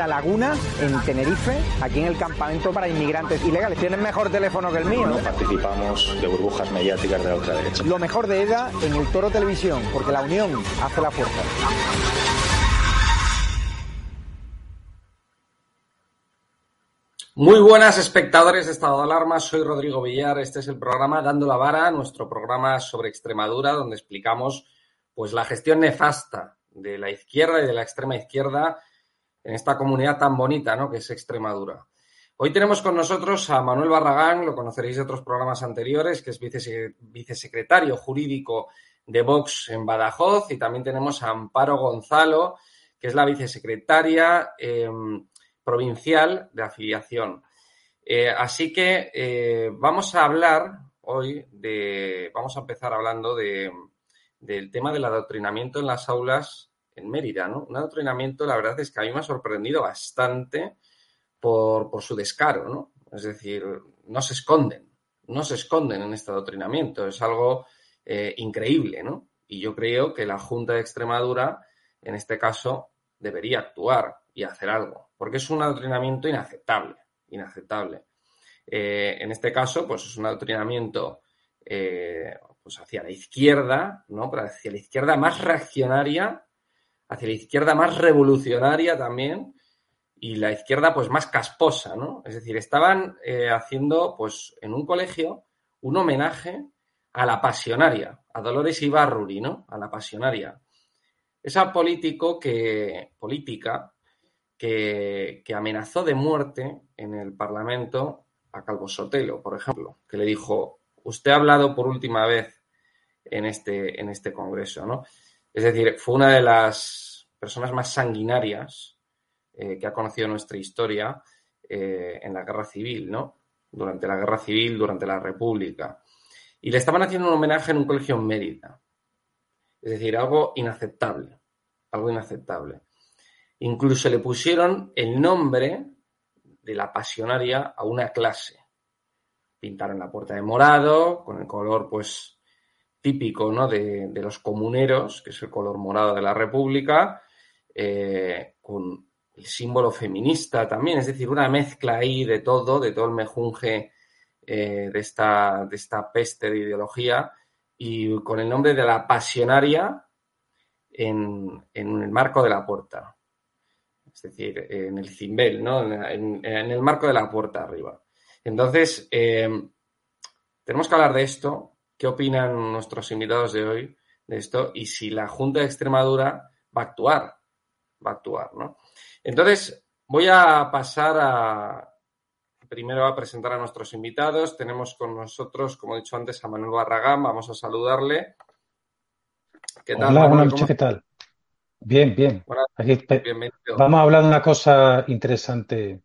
La Laguna, en Tenerife, aquí en el campamento para inmigrantes ilegales. Tienen mejor teléfono que el mío. No participamos de burbujas mediáticas de la ultraderecha. Lo mejor de EDA en el Toro Televisión, porque la unión hace la fuerza. Muy buenas espectadores de Estado de Alarma, soy Rodrigo Villar, este es el programa Dando la Vara, nuestro programa sobre Extremadura, donde explicamos pues la gestión nefasta de la izquierda y de la extrema izquierda en esta comunidad tan bonita, ¿no? Que es Extremadura. Hoy tenemos con nosotros a Manuel Barragán, lo conoceréis de otros programas anteriores, que es vicesecretario jurídico de Vox en Badajoz, y también tenemos a Amparo Gonzalo, que es la vicesecretaria em, provincial de afiliación. Eh, así que eh, vamos a hablar hoy de, vamos a empezar hablando de, del tema del adoctrinamiento en las aulas Mérida, ¿no? Un adoctrinamiento, la verdad es que a mí me ha sorprendido bastante por, su descaro, ¿no? Es decir, no se esconden, no se esconden en este adoctrinamiento, es algo eh, increíble, ¿no? Y yo creo que la Junta de Extremadura, en este caso, debería actuar y hacer algo, porque es un adoctrinamiento inaceptable, inaceptable. Eh, en este caso, pues es un adoctrinamiento eh, pues hacia la izquierda, ¿no? Hacia la izquierda más reaccionaria hacia la izquierda más revolucionaria también y la izquierda pues más casposa, ¿no? Es decir, estaban eh, haciendo pues en un colegio un homenaje a la pasionaria, a Dolores Ibarruri, ¿no? A la pasionaria. Esa político que, política que, que amenazó de muerte en el Parlamento a Calvo Sotelo, por ejemplo, que le dijo, usted ha hablado por última vez en este, en este congreso, ¿no? Es decir, fue una de las personas más sanguinarias eh, que ha conocido nuestra historia eh, en la guerra civil, ¿no? Durante la guerra civil, durante la República. Y le estaban haciendo un homenaje en un colegio en Mérida. Es decir, algo inaceptable. Algo inaceptable. Incluso le pusieron el nombre de la pasionaria a una clase. Pintaron la puerta de morado, con el color, pues, típico ¿no? de, los comuneros, que es el color morado de la República, eh, con el símbolo feminista también, es decir, una mezcla ahí de todo, de todo el mejunje eh, de, esta, de esta peste de ideología, y con el nombre de la pasionaria en, el marco de la puerta. Es decir, en el cimbel, ¿no? En, el marco de la puerta arriba. Entonces, eh, tenemos que hablar de esto qué opinan nuestros invitados de hoy de esto y si la Junta de Extremadura va a actuar, va a actuar, ¿no? Entonces, voy a pasar a primero a presentar a nuestros invitados. Tenemos con nosotros, como he dicho antes, a Manuel Barragán. Vamos a saludarle. ¿Qué tal? Hola, buenas noches, ¿qué tal? Bien, bien. vamos a hablar de una cosa interesante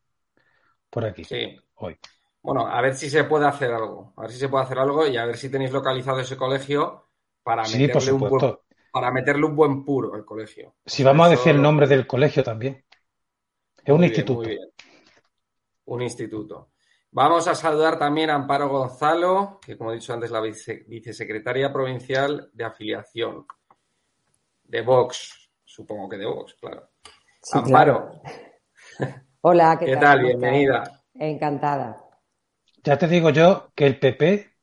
por aquí. Sí. Hoy. Bueno, a ver si se puede hacer algo. A ver si se puede hacer algo y a ver si tenéis localizado ese colegio para, meterle, un buen, para meterle un buen puro al colegio. Si vamos a decir el nombre del colegio también. Es un instituto. muy bien. Un instituto. Vamos a saludar también a Amparo Gonzalo, que como he dicho antes, la vicesecretaria provincial de afiliación de Vox. Supongo que de Vox, claro. Amparo. Hola, ¿qué, ¿Qué tal? Bienvenida. Encantada. Ya te digo yo que el PP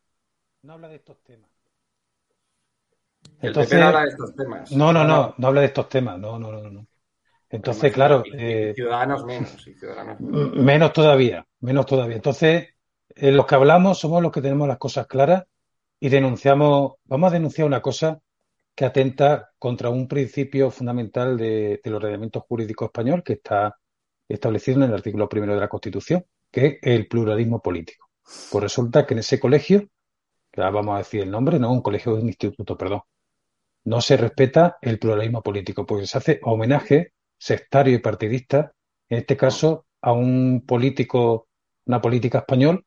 no habla de estos temas. el PP no habla de estos temas. No, no, no, no habla de estos temas. No, no, no, no. Entonces, claro. Eh, ciudadanos menos, menos. todavía, menos todavía. Entonces, eh, los que hablamos somos los que tenemos las cosas claras y denunciamos, vamos a denunciar una cosa que atenta contra un principio fundamental de, del ordenamiento jurídico español que está establecido en el artículo primero de la Constitución, que es el pluralismo político. Pues resulta que en ese colegio, que vamos a decir el nombre, no, un colegio, un instituto, perdón, no se respeta el pluralismo político, porque se hace homenaje sectario y partidista, en este caso, a un político, una política español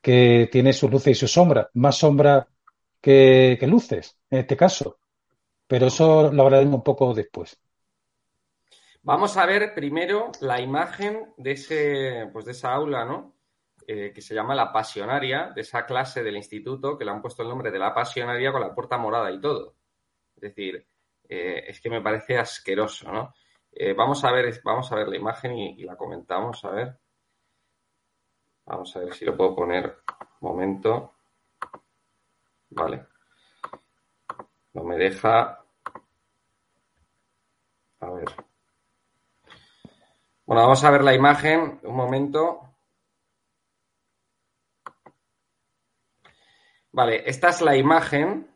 que tiene sus luces y sus sombras, más sombras que, que luces, en este caso. Pero eso lo hablaremos un poco después. Vamos a ver primero la imagen de ese, pues de esa aula, ¿no? Eh, que se llama La Pasionaria, de esa clase del instituto, que le han puesto el nombre de La Pasionaria con la puerta morada y todo. Es decir, eh, es que me parece asqueroso, ¿no? Eh, vamos a ver, vamos a ver la imagen y, la comentamos, a ver. Vamos a ver si lo puedo poner. Un momento. Vale. No me deja. A ver. Bueno, vamos a ver la imagen. Un momento. Vale, esta es la imagen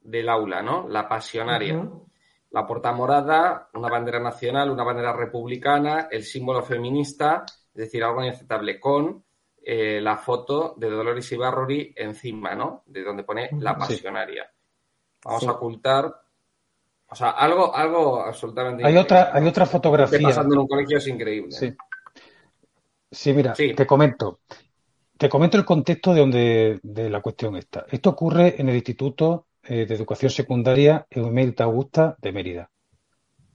del aula, ¿no? La pasionaria. La porta morada, una bandera nacional, una bandera republicana, el símbolo feminista, es decir, algo inaceptable, con eh, la foto de Dolores Ibarruri encima, ¿no? De donde pone la pasionaria. Vamos a ocultar. O sea, algo, algo absolutamente. Hay otra, hay otra fotografía. pasando en un colegio es increíble. Sí. Sí, mira, te comento. Te comento el contexto de donde de la cuestión está. Esto ocurre en el Instituto eh, de Educación Secundaria Eumelta Augusta de Mérida.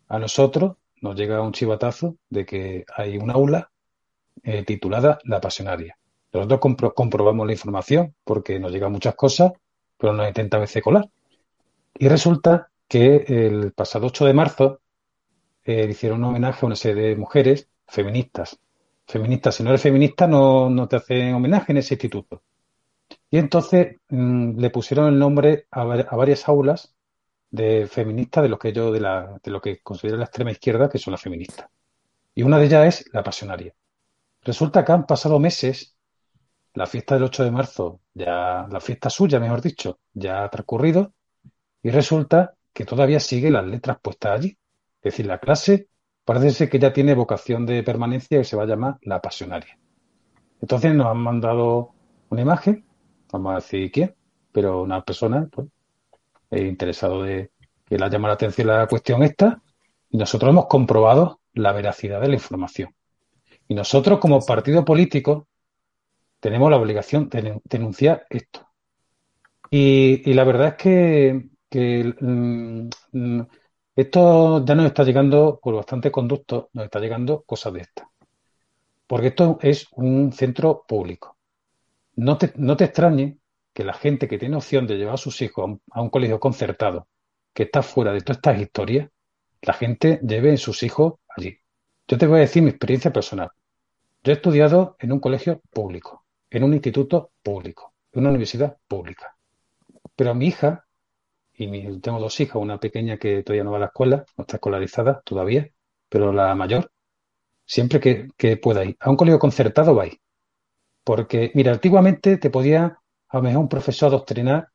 A nosotros nos llega un chivatazo de que hay un aula eh, titulada La Pasionaria. Nosotros comprobamos la información porque nos llegan muchas cosas, pero nos intenta a veces colar. Y resulta que el pasado 8 de marzo eh, hicieron un homenaje a una serie de mujeres feministas. Feministas, si no eres feminista, no, no te hacen homenaje en ese instituto. Y entonces mm, le pusieron el nombre a, varias aulas de feministas de lo que yo, de, la, de lo que considero la extrema izquierda, que son las feministas. Y una de ellas es la pasionaria. Resulta que han pasado meses, la fiesta del 8 de marzo, ya, la fiesta suya, mejor dicho, ya ha transcurrido, y resulta que todavía sigue las letras puestas allí. Es decir, la clase parece ser que ya tiene vocación de permanencia y se va a llamar la pasionaria. Entonces nos han mandado una imagen vamos a decir quién, pero una persona pues, interesado de que le ha llamado la atención la cuestión esta y nosotros hemos comprobado la veracidad de la información. Y nosotros como partido político tenemos la obligación de denunciar esto. Y, la verdad es que, mm, mm, esto ya nos está llegando por bastante conducto, nos está llegando cosas de estas. Porque esto es un centro público no te, no te extrañe que la gente que tiene opción de llevar a sus hijos a un, colegio concertado, que está fuera de todas estas historias, la gente lleve a sus hijos allí. Yo te voy a decir mi experiencia personal. Yo he estudiado en un colegio público, en un instituto público, en una universidad pública. Pero mi hija, y tengo dos hijas, una pequeña que todavía no va a la escuela, no está escolarizada todavía, pero la mayor, siempre que, pueda ir a un colegio concertado va a ir. Porque, mira, antiguamente te podía a lo mejor un profesor adoctrinar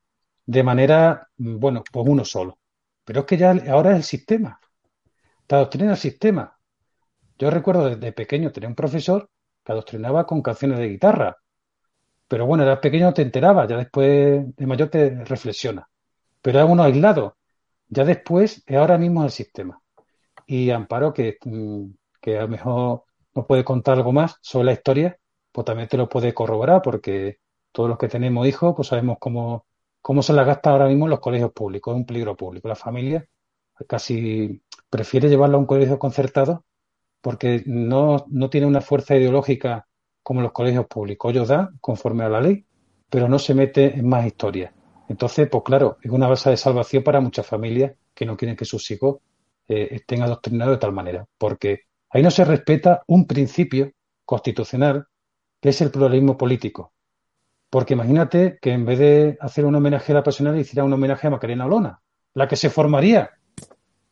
de manera, mm, bueno, pues uno solo. Pero es que ya ahora es el sistema. Te adoctrina el sistema. Yo recuerdo desde pequeño tener un profesor que adoctrinaba con canciones de guitarra. Pero bueno, era pequeño te enteraba, ya después de mayor te reflexiona. Pero era uno aislado. Ya después, ahora mismo el sistema. Y Amparo, que, mm, que a lo mejor nos puede contar algo más sobre la historia, pues también te lo puede corroborar, porque todos los que tenemos hijos, pues sabemos cómo, cómo se la gasta ahora mismo en los colegios públicos, es un peligro público. La familia casi prefiere llevarlo a un colegio concertado porque no, no tiene una fuerza ideológica como los colegios públicos. Ellos dan conforme a la ley, pero no se mete en más historias. Entonces, pues claro, es una base de salvación para muchas familias que no quieren que sus hijos eh, estén adoctrinados de tal manera, porque ahí no se respeta un principio constitucional que es el pluralismo político. Porque imagínate que en vez de hacer un homenaje a la pasional, hiciera un homenaje a Macarena Olona, la que se formaría,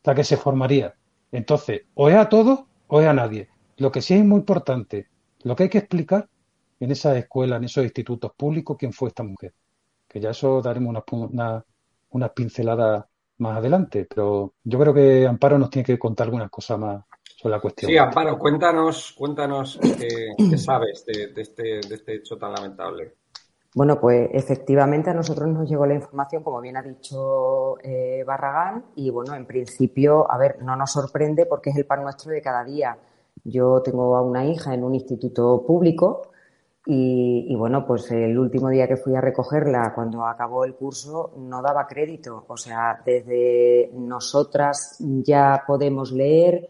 la que se formaría. Entonces, o es a todos o es a nadie. Lo que sí es muy importante, lo que hay que explicar en esa escuela, en esos institutos públicos, quién fue esta mujer. Que ya eso daremos unas una, pinceladas más adelante, pero yo creo que Amparo nos tiene que contar algunas cosas más sobre la cuestión. Sí, Amparo, cuéntanos, cuéntanos qué, sabes este, de, este, hecho tan lamentable. Bueno, pues efectivamente a nosotros nos llegó la información, como bien ha dicho eh, Barragán, y bueno, en principio, a ver, no nos sorprende porque es el pan nuestro de cada día. Yo tengo a una hija en un instituto público y, y, bueno, pues el último día que fui a recogerla, cuando acabó el curso, no daba crédito. O sea, desde nosotras ya podemos leer,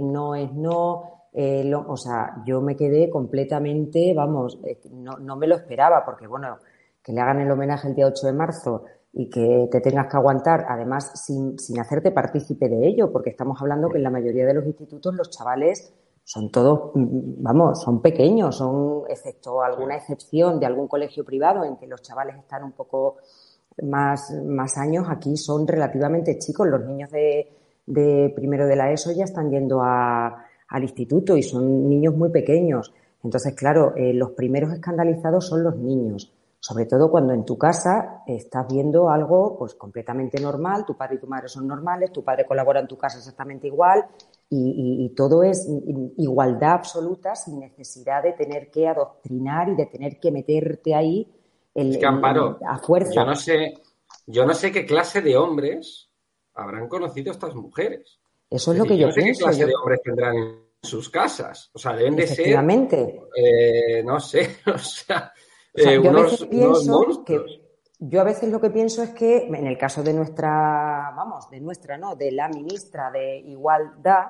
no es no. Eh, o sea, yo me quedé completamente, vamos, eh, no, no, me lo esperaba, porque bueno, que le hagan el homenaje el día 8 de marzo y que te tengas que aguantar, además sin, sin hacerte partícipe de ello, porque estamos hablando que en la mayoría de los institutos los chavales son todos, vamos, son pequeños, son, excepto alguna excepción de algún colegio privado en que los chavales están un poco más, más años, aquí son relativamente chicos. Los niños de, de primero de la ESO ya están yendo a, al instituto y son niños muy pequeños. Entonces, claro, eh, los primeros escandalizados son los niños, sobre todo cuando en tu casa estás viendo algo pues completamente normal, tu padre y tu madre son normales, tu padre colabora en tu casa exactamente igual y, todo es igualdad absoluta sin necesidad de tener que adoctrinar y de tener que meterte ahí el, a fuerza. Yo no sé, yo no sé qué clase de hombres habrán conocido estas mujeres. Eso es, lo que yo, no sé pienso. ¿Qué clase de hombres tendrán en sus casas? O sea, deben de ser. Eh, no sé, o sea, eh, yo unos, a pienso que yo a veces lo que pienso es que en el caso de nuestra, vamos, de nuestra, no, de la ministra de Igualdad,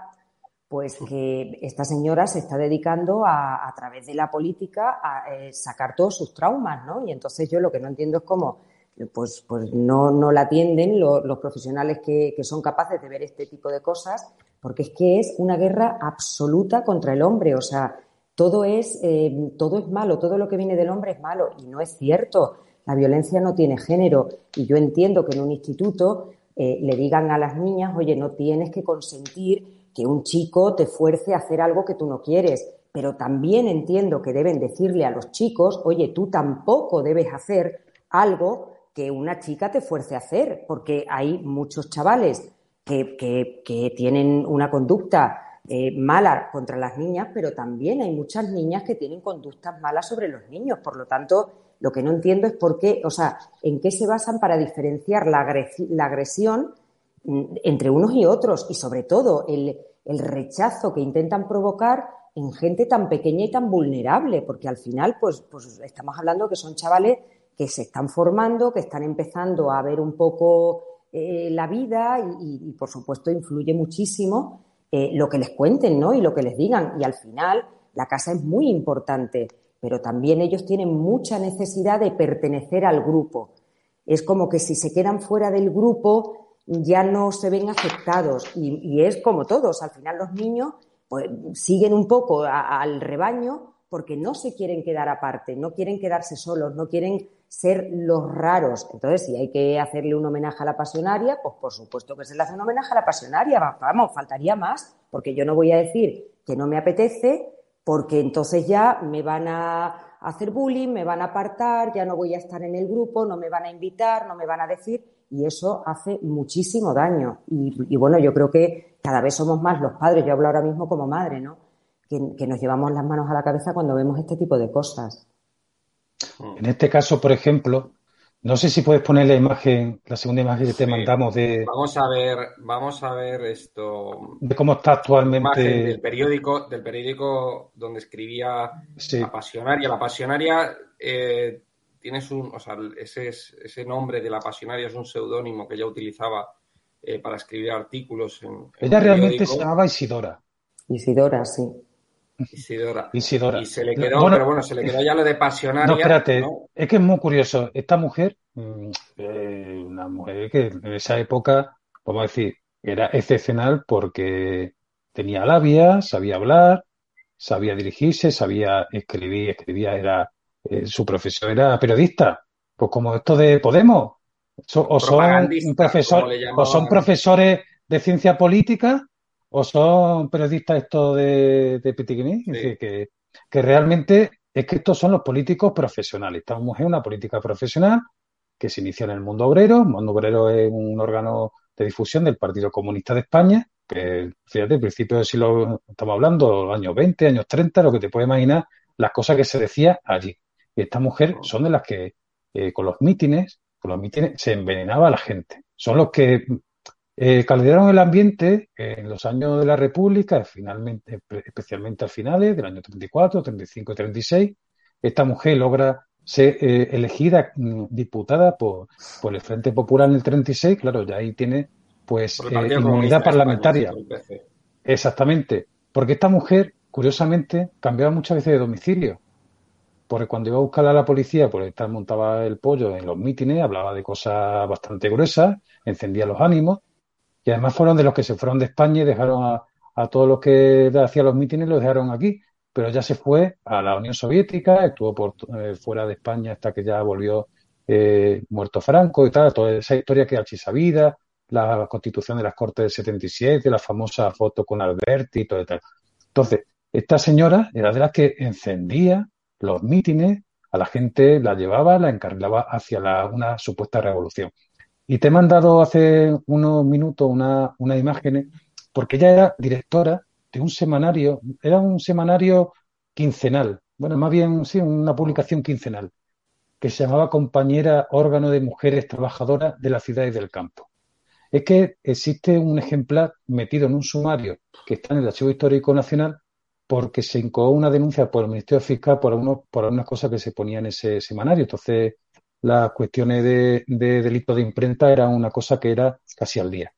pues que esta señora se está dedicando a, a través de la política a eh, sacar todos sus traumas, ¿no? Y entonces yo lo que no entiendo es cómo pues, pues no, no la atienden los, profesionales que, que, son capaces de ver este tipo de cosas, porque es que es una guerra absoluta contra el hombre. O sea, todo es, eh, todo es malo, todo lo que viene del hombre es malo. Y no es cierto. La violencia no tiene género. Y yo entiendo que en un instituto eh, le digan a las niñas, oye, no tienes que consentir que un chico te fuerce a hacer algo que tú no quieres. Pero también entiendo que deben decirle a los chicos, oye, tú tampoco debes hacer algo que una chica te fuerce a hacer, porque hay muchos chavales que, que, tienen una conducta eh, mala contra las niñas, pero también hay muchas niñas que tienen conductas malas sobre los niños. Por lo tanto, lo que no entiendo es por qué, o sea, en qué se basan para diferenciar la, agresión mm, entre unos y otros y sobre todo el, el rechazo que intentan provocar en gente tan pequeña y tan vulnerable, porque al final, pues, pues estamos hablando que son chavales que se están formando, que están empezando a ver un poco eh, la vida y, por supuesto, influye muchísimo eh, lo que les cuenten ¿no? y lo que les digan. Y al final, la casa es muy importante, pero también ellos tienen mucha necesidad de pertenecer al grupo. Es como que si se quedan fuera del grupo ya no se ven aceptados y, y es como todos. Al final los niños pues, siguen un poco al rebaño porque no se quieren quedar aparte, no quieren quedarse solos, no quieren ser los raros. Entonces, si hay que hacerle un homenaje a la pasionaria, pues por supuesto que se le hace un homenaje a la pasionaria. Vamos, faltaría más, porque yo no voy a decir que no me apetece, porque entonces ya me van a hacer bullying, me van a apartar, ya no voy a estar en el grupo, no me van a invitar, no me van a decir, y eso hace muchísimo daño. Y, bueno, yo creo que cada vez somos más los padres, yo hablo ahora mismo como madre, ¿no? Que, nos llevamos las manos a la cabeza cuando vemos este tipo de cosas. En este caso, por ejemplo, no sé si puedes poner la imagen, la segunda imagen que te mandamos de. Vamos a ver, vamos a ver esto. De cómo está actualmente. Del periódico, del periódico donde escribía La Pasionaria. La Pasionaria eh, tienes un, o sea, ese, ese nombre de La Pasionaria es un seudónimo que ella utilizaba eh, para escribir artículos en. ella realmente se llamaba Isidora. Isidora, sí. Isidora. Isidora. Y se le quedó, pero bueno, se le quedó ya lo de pasionaria. No, espérate, es que es muy curioso. Esta mujer, mm, eh, una mujer que en esa época, vamos a decir, era excepcional porque tenía labia, sabía hablar, sabía dirigirse, sabía escribir, escribía, era, eh, su profesor era periodista. Pues como esto de Podemos, o, son profesor, o son profesores de ciencia política o son periodistas estos de, de que, que realmente es que estos son los políticos profesionales. Estamos en una política profesional que se inició en el mundo obrero. El mundo obrero es un órgano de difusión del Partido Comunista de España, que fíjate, al principio del siglo, estamos hablando, años 20, años 30, lo que te puedes imaginar, las cosas que se decía allí. Y esta mujer son de las que eh, con los mítines, con los mítines se envenenaba a la gente. Son los que eh, caldearon el ambiente en los años de la República, finalmente, especialmente a finales del año 34, 35 y 36. Esta mujer logra ser eh, elegida mm, diputada por, por el Frente Popular en el 36. Claro, ya ahí tiene pues eh, inmunidad parlamentaria. Exactamente. Porque esta mujer, curiosamente, cambiaba muchas veces de domicilio. porque cuando iba a buscar a la policía, pues estar montaba el pollo en los mítines, hablaba de cosas bastante gruesas, encendía los ánimos, y además fueron de los que se fueron de España y dejaron a, a todos los que hacían los mítines, los dejaron aquí, pero ya se fue a la Unión Soviética, estuvo por, eh, fuera de España hasta que ya volvió eh, muerto Franco y tal, toda esa historia que ha sabida, la constitución de las Cortes del 77, la famosa foto con Alberti y todo y tal. Entonces, esta señora era de las que encendía los mítines, a la gente la llevaba, la encarrilaba hacia una supuesta revolución. Y te he mandado hace unos minutos una, unas imágenes, porque ella era directora de un semanario, era un semanario quincenal, bueno, más bien sí, una publicación quincenal, que se llamaba Compañera Órgano de Mujeres Trabajadoras de la Ciudad y del Campo. Es que existe un ejemplar metido en un sumario que está en el Archivo Histórico Nacional porque se incoó una denuncia por el Ministerio Fiscal por, algunos, por algunas cosas que se ponían en ese semanario. Entonces, las cuestiones de, de delito de imprenta eran una cosa que era casi al día.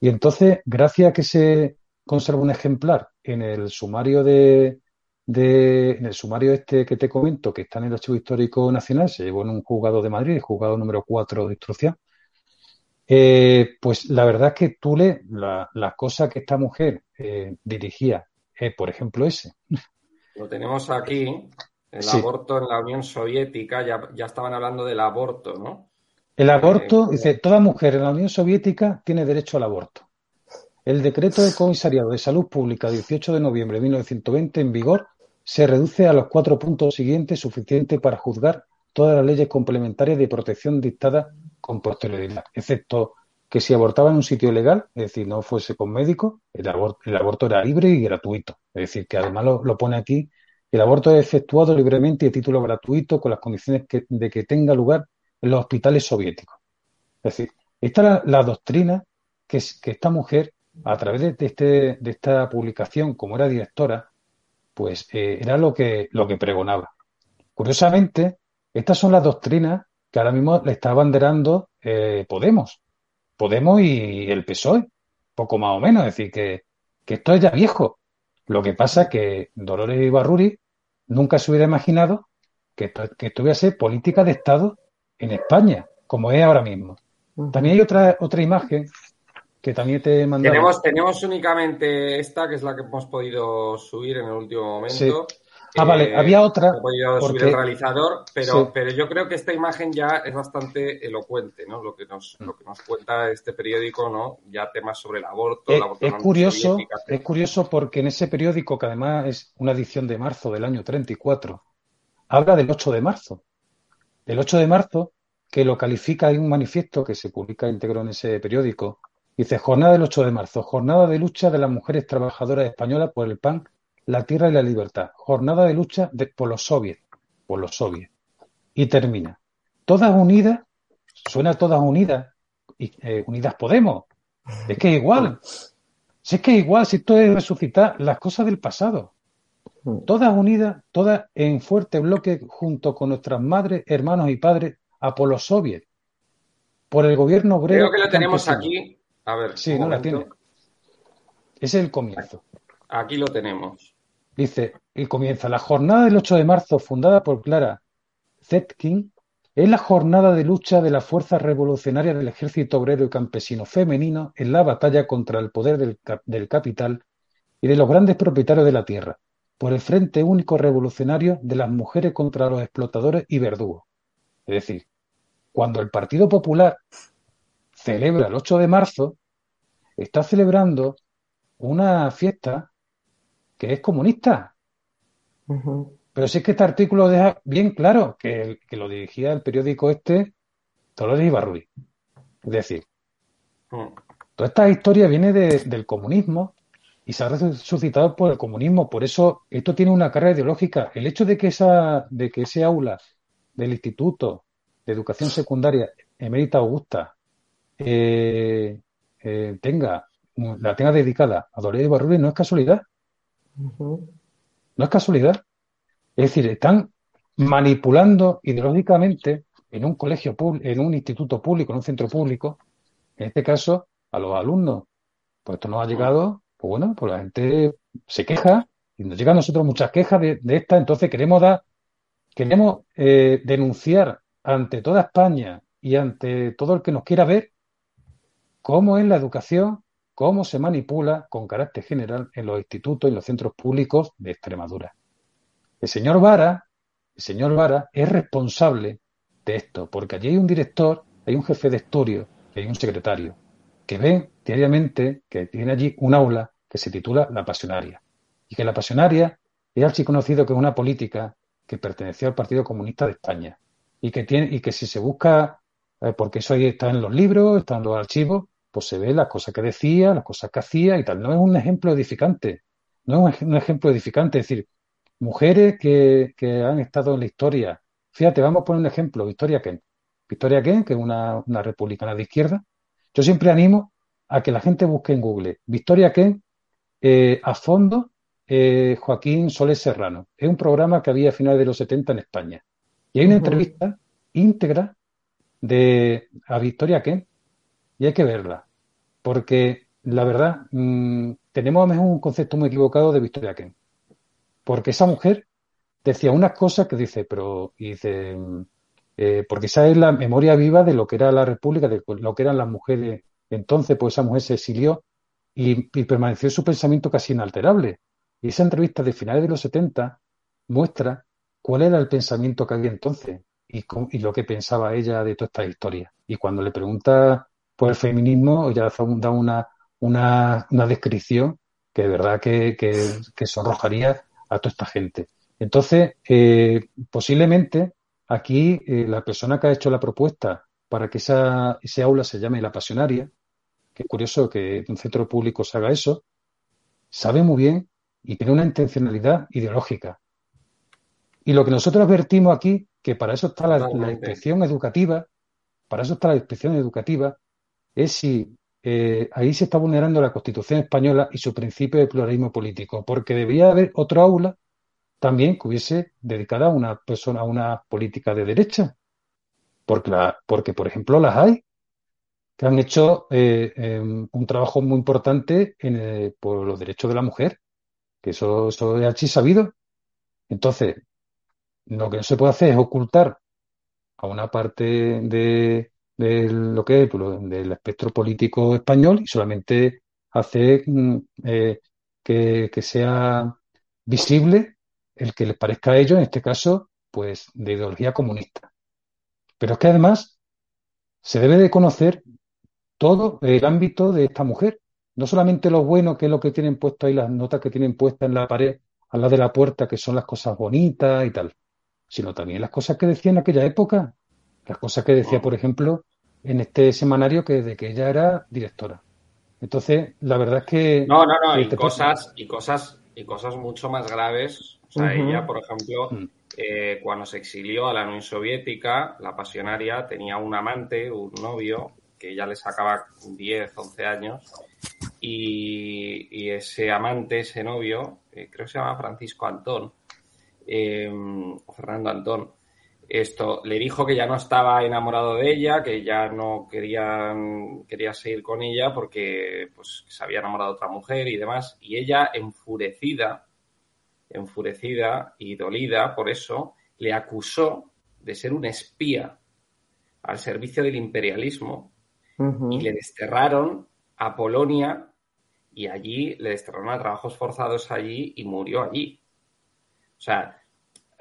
Y entonces, gracias a que se conserva un ejemplar en el sumario de, de, en el sumario este que te comento, que está en el Archivo Histórico Nacional, se llevó en un juzgado de Madrid, el juzgado número 4 de instrucción, eh, pues la verdad es que tú le la, la cosa que esta mujer eh, dirigía eh, por ejemplo, ese. Lo tenemos aquí, el aborto en la Unión Soviética, ya, ya, estaban hablando del aborto, ¿no? El aborto, eh, dice, toda mujer en la Unión Soviética tiene derecho al aborto. El decreto del Comisariado de Salud Pública 18 de noviembre de 1920 en vigor se reduce a los cuatro puntos siguientes suficiente para juzgar todas las leyes complementarias de protección dictadas con posterioridad, excepto que si abortaba en un sitio ilegal, es decir, no fuese con médico, el aborto, el aborto era libre y gratuito. Es decir, que además lo, pone aquí, el aborto es efectuado libremente y a título gratuito con las condiciones de que tenga lugar en los hospitales soviéticos. Es decir, esta es la, doctrina que, que, esta mujer, a través de, este, de esta publicación, como era directora, pues eh, era lo que, lo que pregonaba. Curiosamente, estas son las doctrinas que ahora mismo le está abanderando eh, Podemos. Podemos y el PSOE, poco más o menos, es decir, que, esto es ya viejo. Lo que pasa es que Dolores Ibarruri nunca se hubiera imaginado que que ser política de Estado en España, como es ahora mismo. También hay otra, otra imagen que también te he mandado. Tenemos, tenemos únicamente esta, que es la que hemos podido subir en el último momento. Ah, vale, había otra. subir el realizador, pero, pero yo creo que esta imagen ya es bastante elocuente, ¿no? Lo que nos, mm. lo que nos cuenta este periódico, ¿no? Ya temas sobre el aborto. Es, la es curioso, es curioso porque en ese periódico, que además es una edición de marzo del año 34, habla del 8 de marzo. El 8 de marzo, que lo califica en un manifiesto que se publica íntegro en ese periódico, dice Jornada del 8 de marzo, jornada de lucha de las mujeres trabajadoras españolas por el pan la tierra y la libertad. Jornada de lucha de, por los soviets. Por los soviets. Y termina. Todas unidas, suena todas unidas, y, eh, unidas Podemos. Es que es igual. Si es que es igual, si esto es resucitar las cosas del pasado. Todas unidas, todas en fuerte bloque junto con nuestras madres, hermanos y padres a por los soviets. Por el gobierno obrero. Creo que lo tenemos aquí. A ver. Sí, no la tiene. Ese es el comienzo. Aquí lo tenemos. Dice, y comienza, la jornada del 8 de marzo, fundada por Clara Zetkin, es la jornada de lucha de las fuerzas revolucionarias del ejército obrero y campesino femenino en la batalla contra el poder del, capital y de los grandes propietarios de la tierra, por el Frente Único Revolucionario de las mujeres contra los explotadores y verdugos. Es decir, cuando el Partido Popular celebra el 8 de marzo, está celebrando una fiesta que es comunista. Pero sí es que este artículo deja bien claro que, que lo dirigía el periódico este Dolores Ibarruri. Es decir, mm. toda esta historia viene del comunismo y se ha resucitado por el comunismo. Por eso esto tiene una carga ideológica. El hecho de que, esa, de que ese aula del Instituto de Educación Secundaria Emérita Augusta eh, eh, tenga la tenga dedicada a Dolores Ibarruri no es casualidad. No es casualidad. Es decir, están manipulando ideológicamente en un colegio en un instituto público, en un centro público, en este caso, a los alumnos. Pues esto nos ha llegado, pues bueno, pues la gente se queja, y nos llegan a nosotros muchas quejas de, esta, entonces queremos dar queremos eh, denunciar ante toda España y ante todo el que nos quiera ver cómo es la educación, cómo se manipula con carácter general en los institutos y los centros públicos de Extremadura. El señor Vara, el señor Vara es responsable de esto, porque allí hay un director, hay un jefe de estudio, hay un secretario, que ven diariamente que tiene allí un aula que se titula La Pasionaria. Y que la Pasionaria es así conocido que es una política que perteneció al Partido Comunista de España. Y que, tiene, y que si se busca, eh, porque eso ahí está en los libros, está en los archivos, pues se ve las cosas que decía, las cosas que hacía y tal. No es un ejemplo edificante. No es un ejemplo edificante. Es decir, mujeres que, que han estado en la historia. Fíjate, vamos a poner un ejemplo. Victoria Kent. Victoria Kent, que es una, una republicana de izquierda. Yo siempre animo a que la gente busque en Google Victoria Kent eh, a fondo eh, Joaquín Soles Serrano. Es un programa que había a finales de los 70 en España. Y hay una entrevista íntegra de a Victoria Kent y hay que verla. Porque la verdad, mm, tenemos a lo mejor un concepto muy equivocado de Victoria Kent. Porque esa mujer decía unas cosas que dice, pero dice, eh, porque esa es la memoria viva de lo que era la República, de lo que eran las mujeres. Entonces, pues esa mujer se exilió y, y permaneció su pensamiento casi inalterable. Y esa entrevista de finales de los 70 muestra cuál era el pensamiento que había entonces y, y lo que pensaba ella de toda esta historia. Y cuando le pregunta por el feminismo, ella da una, una, una descripción que de verdad que, que, sonrojaría a toda esta gente. Entonces, eh, posiblemente aquí eh, la persona que ha hecho la propuesta para que esa, ese aula se llame la pasionaria, que es curioso que un centro público se haga eso, sabe muy bien y tiene una intencionalidad ideológica. Y lo que nosotros advertimos aquí, que para eso está la, inspección educativa, para eso está la inspección educativa, es si eh, ahí se está vulnerando la Constitución española y su principio de pluralismo político, porque debería haber otro aula también que hubiese dedicada a una persona, a una política de derecha, porque, la, porque por ejemplo las hay que han hecho eh, em, un trabajo muy importante en, por los derechos de la mujer que eso, eso es así sabido. Entonces, lo que no se puede hacer es ocultar a una parte de, lo que es pues, del espectro político español y solamente hacer mm, eh, que, que, sea visible el que les parezca a ellos, en este caso, pues de ideología comunista. Pero es que además se debe de conocer todo el ámbito de esta mujer no solamente lo bueno, que es lo que tienen puesto ahí, las notas que tienen puestas en la pared, al lado de la puerta, que son las cosas bonitas y tal, sino también las cosas que decía en aquella época, las cosas que decía, por ejemplo, en este semanario que de que ella era directora. Entonces, la verdad es que... No, no, no, y cosas, y cosas, y cosas mucho más graves. O sea, ella, por ejemplo, mm. eh, cuando se exilió a la Unión Soviética, la pasionaria tenía un amante, un novio, que ya le sacaba 10, 11 años, y, ese amante, ese novio, eh, creo que se llama Francisco Antón, eh, Fernando Antón, esto le dijo que ya no estaba enamorado de ella, que ya no quería, quería seguir con ella porque pues, se había enamorado de otra mujer y demás. Y ella, enfurecida, enfurecida y dolida por eso, le acusó de ser un espía al servicio del imperialismo y le desterraron a Polonia y allí le desterraron a trabajos forzados allí y murió allí. O sea,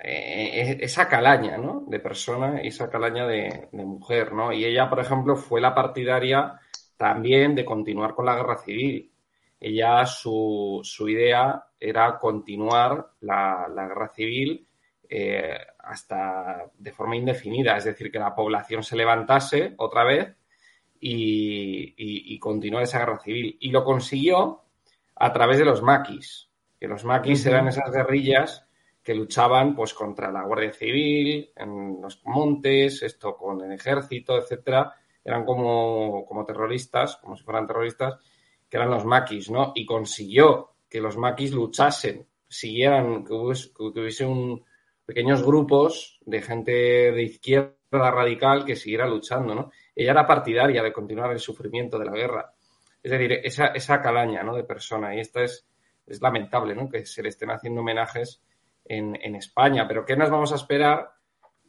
eh, esa calaña, ¿no? De persona y esa calaña de, mujer, ¿no? Y ella, por ejemplo, fue la partidaria también de continuar con la guerra civil. Ella, su, su idea era continuar la, guerra civil eh, hasta de forma indefinida, es decir, que la población se levantase otra vez y, continuar esa guerra civil. Y lo consiguió a través de los maquis, que los maquis eran esas guerrillas que luchaban pues contra la Guardia Civil, en los montes, esto con el ejército, etcétera, eran como, como terroristas, como si fueran terroristas, que eran los maquis, ¿no? Y consiguió que los maquis luchasen, siguieran, que hubiese, que hubiese un, pequeños grupos de gente de izquierda radical que siguiera luchando, ¿no? ella era partidaria de continuar el sufrimiento de la guerra. Es decir, esa, esa calaña ¿no? de persona. Y esta es, es lamentable ¿no? que se le estén haciendo homenajes en, España. Pero ¿qué nos vamos a esperar?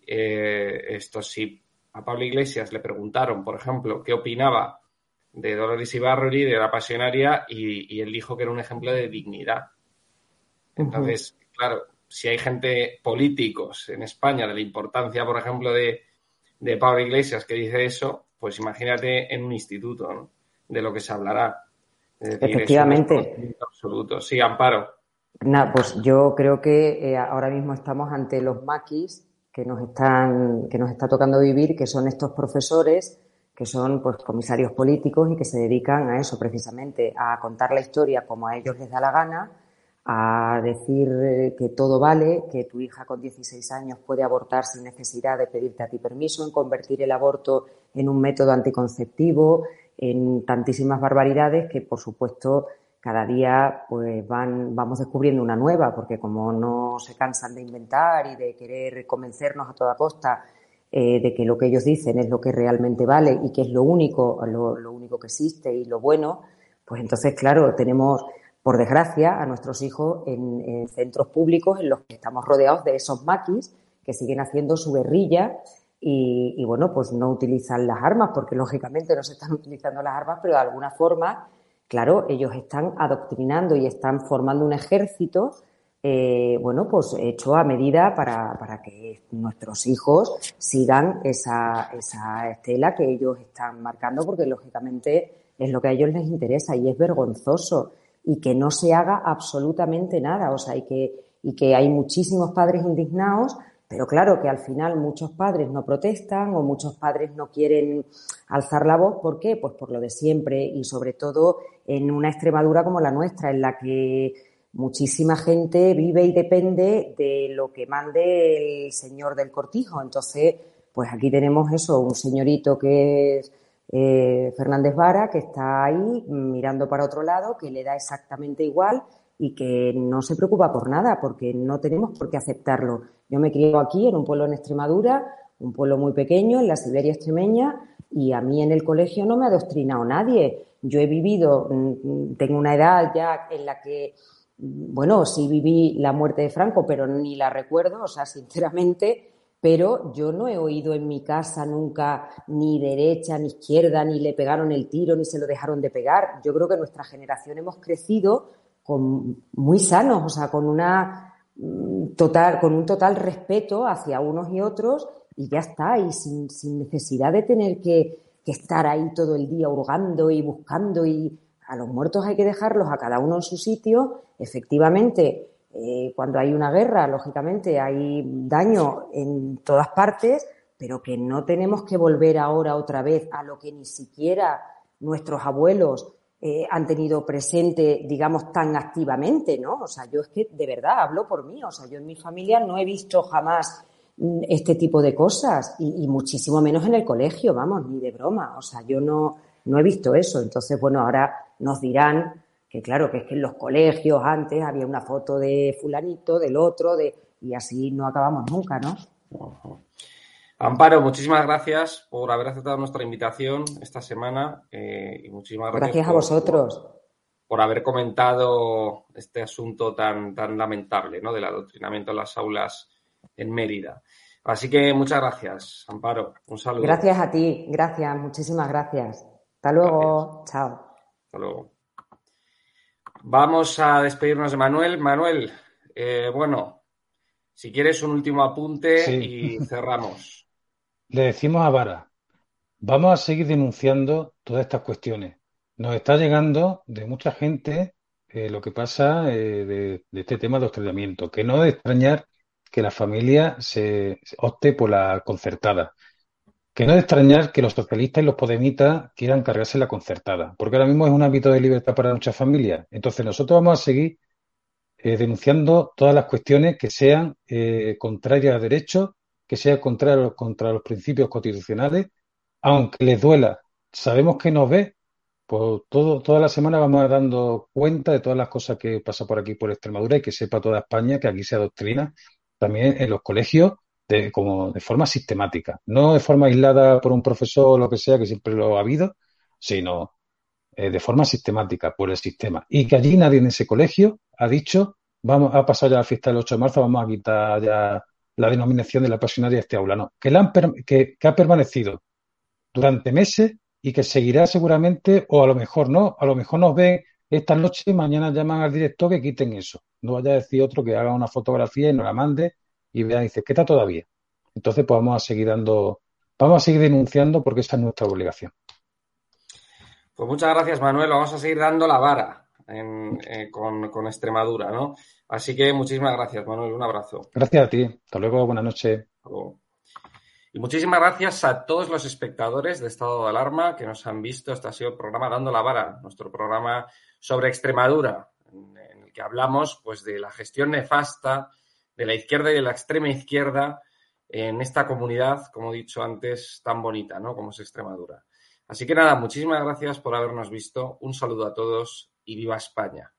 Eh, esto si a Pablo Iglesias le preguntaron, por ejemplo, qué opinaba de Dolores Ibarruri, de la pasionaria, y, él dijo que era un ejemplo de dignidad. Entonces, claro, si hay gente, políticos en España, de la importancia, por ejemplo, de, de Pablo Iglesias que dice eso, pues imagínate en un instituto, ¿no? De lo que se hablará. Efectivamente. absoluto. Sí, Amparo. Pues yo creo que eh, ahora mismo estamos ante los maquis que nos están, que nos está tocando vivir, que son estos profesores, que son pues comisarios políticos y que se dedican a eso precisamente, a contar la historia como a ellos les da la gana, a decir eh, que todo vale, que tu hija con 16 años puede abortar sin necesidad de pedirte a ti permiso, en convertir el aborto en un método anticonceptivo, en tantísimas barbaridades que, por supuesto, cada día pues van, vamos descubriendo una nueva, porque como no se cansan de inventar y de querer convencernos a toda costa eh, de que lo que ellos dicen es lo que realmente vale y que es lo único, lo, único que existe y lo bueno, pues entonces, claro, tenemos, por desgracia, a nuestros hijos en, en centros públicos en los que estamos rodeados de esos maquis que siguen haciendo su guerrilla y, bueno, pues no utilizan las armas, porque lógicamente no se están utilizando las armas, pero de alguna forma, claro, ellos están adoctrinando y están formando un ejército, eh, bueno, pues hecho a medida para, para que nuestros hijos sigan esa, esa estela que ellos están marcando, porque lógicamente es lo que a ellos les interesa y es vergonzoso y que no se haga absolutamente nada, o sea, y que, y que hay muchísimos padres indignados pero claro que al final muchos padres no protestan o muchos padres no quieren alzar la voz. ¿Por qué? Pues por lo de siempre y sobre todo en una Extremadura como la nuestra, en la que muchísima gente vive y depende de lo que mande el señor del cortijo. Entonces, pues aquí tenemos eso, un señorito que es eh, Fernández Vara, que está ahí mirando para otro lado, que le da exactamente igual y que no se preocupa por nada, porque no tenemos por qué aceptarlo. Yo me crié aquí, en un pueblo en Extremadura, un pueblo muy pequeño, en la Siberia extremeña, y a mí en el colegio no me ha adoctrinado nadie. Yo he vivido, mm, tengo una edad ya en la que, mm, bueno, sí viví la muerte de Franco, pero ni la recuerdo, o sea, sinceramente, pero yo no he oído en mi casa nunca ni derecha ni izquierda, ni le pegaron el tiro, ni se lo dejaron de pegar. Yo creo que nuestra generación hemos crecido con, muy sanos, o sea, con una Mm, total, con un total respeto hacia unos y otros y ya está, y sin, sin necesidad de tener que, estar ahí todo el día hurgando y buscando y a los muertos hay que dejarlos a cada uno en su sitio. Efectivamente, eh, cuando hay una guerra, lógicamente hay daño en todas partes, pero que no tenemos que volver ahora otra vez a lo que ni siquiera nuestros abuelos eh, han tenido presente, digamos, tan activamente, ¿no? O sea, yo es que de verdad hablo por mí, o sea, yo en mi familia no he visto jamás mm, este tipo de cosas y, muchísimo menos en el colegio, vamos, ni de broma, o sea, yo no, no he visto eso. Entonces, bueno, ahora nos dirán que claro, que es que en los colegios antes había una foto de fulanito, del otro, de y así no acabamos nunca, ¿no? Amparo, muchísimas gracias por haber aceptado nuestra invitación esta semana eh, y muchísimas gracias. Gracias a vosotros. Por, haber comentado este asunto tan, tan lamentable, ¿no? Del adoctrinamiento en las aulas en Mérida. Así que muchas gracias, Amparo. Un saludo. Gracias a ti, gracias, muchísimas gracias. Hasta luego, chao. Hasta luego. Vamos a despedirnos de Manuel. Manuel, eh, bueno, si quieres un último apunte y cerramos le decimos a Vara, vamos a seguir denunciando todas estas cuestiones. Nos está llegando de mucha gente eh, lo que pasa eh, de, este tema de hostigamiento, que no es extrañar que la familia se, opte por la concertada, que no es extrañar que los socialistas y los podemitas quieran cargarse la concertada, porque ahora mismo es un ámbito de libertad para muchas familias. Entonces nosotros vamos a seguir eh, denunciando todas las cuestiones que sean contrarias a derechos que sea contrario contra los principios constitucionales, aunque les duela. Sabemos que nos ve, pues todo, toda la semana vamos dando cuenta de todas las cosas que pasa por aquí, por Extremadura, y que sepa toda España que aquí se adoctrina también en los colegios de, como de forma sistemática. No de forma aislada por un profesor o lo que sea, que siempre lo ha habido, sino eh, de forma sistemática por el sistema. Y que allí nadie en ese colegio ha dicho vamos a pasar ya la fiesta del 8 de marzo, vamos a quitar ya la denominación de la pasionaria este aula. No, que, la que, que ha permanecido durante meses y que seguirá seguramente, o a lo mejor no, a lo mejor nos ven esta noche y mañana llaman al director que quiten eso. No vaya a decir otro que haga una fotografía y nos la mande y vea y dice, ¿qué está todavía? Entonces, pues vamos a seguir dando, vamos a seguir denunciando porque esa es nuestra obligación. Pues muchas gracias, Manuel. Vamos a seguir dando la vara eh, con, Extremadura, ¿no? Así que muchísimas gracias, Manuel. Un abrazo. Gracias a ti. Hasta luego. Buenas noches. Y muchísimas gracias a todos los espectadores de Estado de Alarma que nos han visto. Este ha sido el programa Dando la Vara, nuestro programa sobre Extremadura, en, el que hablamos pues, de la gestión nefasta de la izquierda y de la extrema izquierda en esta comunidad, como he dicho antes, tan bonita, ¿no? Como es Extremadura. Así que nada, muchísimas gracias por habernos visto. Un saludo a todos y viva España.